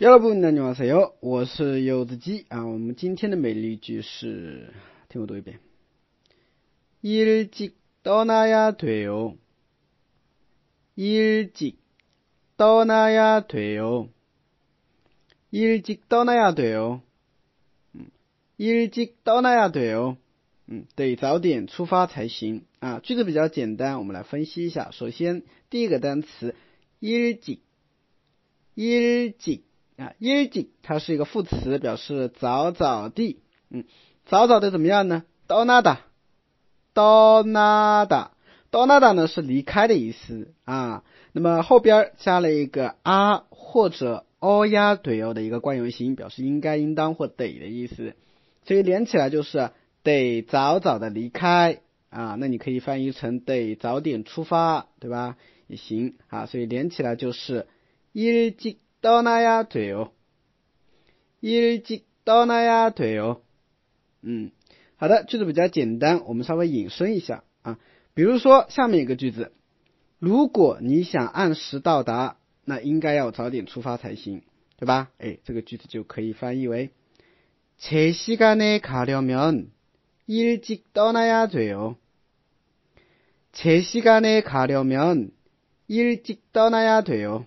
여러분 안녕하세요. 我是柚子鸡啊我们今天的美丽句是 听我读一遍 일찍 떠나야 돼요. 일찍 떠나야 돼요. 일찍 떠나야 돼요. 음, 일찍 떠나야 돼요. 嗯，得早点出发才行啊。句子比较简单，我们来分析一下。首先第一个单词，일찍，일찍 啊，early，它是一个副词，表示早早地，嗯，早早的怎么样呢？Donada，Donada，Donada 呢是离开的意思啊。那么后边加了一个啊或者哦呀对哦的一个惯用型，表示应该、应当或得的意思。所以连起来就是得早早的离开啊。那你可以翻译成得早点出发，对吧？也行啊。所以连起来就是 easy。 떠나야돼 요， 일찍떠나야돼 요。 嗯，好的，句子比较简单，我们稍微引申一下啊。比如说下面一个句子，如果你想按时到达，那应该要早点出发才行，对吧？哎，这个句子就可以翻译为：제시간에가려면일찍떠나야돼 요。 제시간에가려면일찍떠나야돼 요。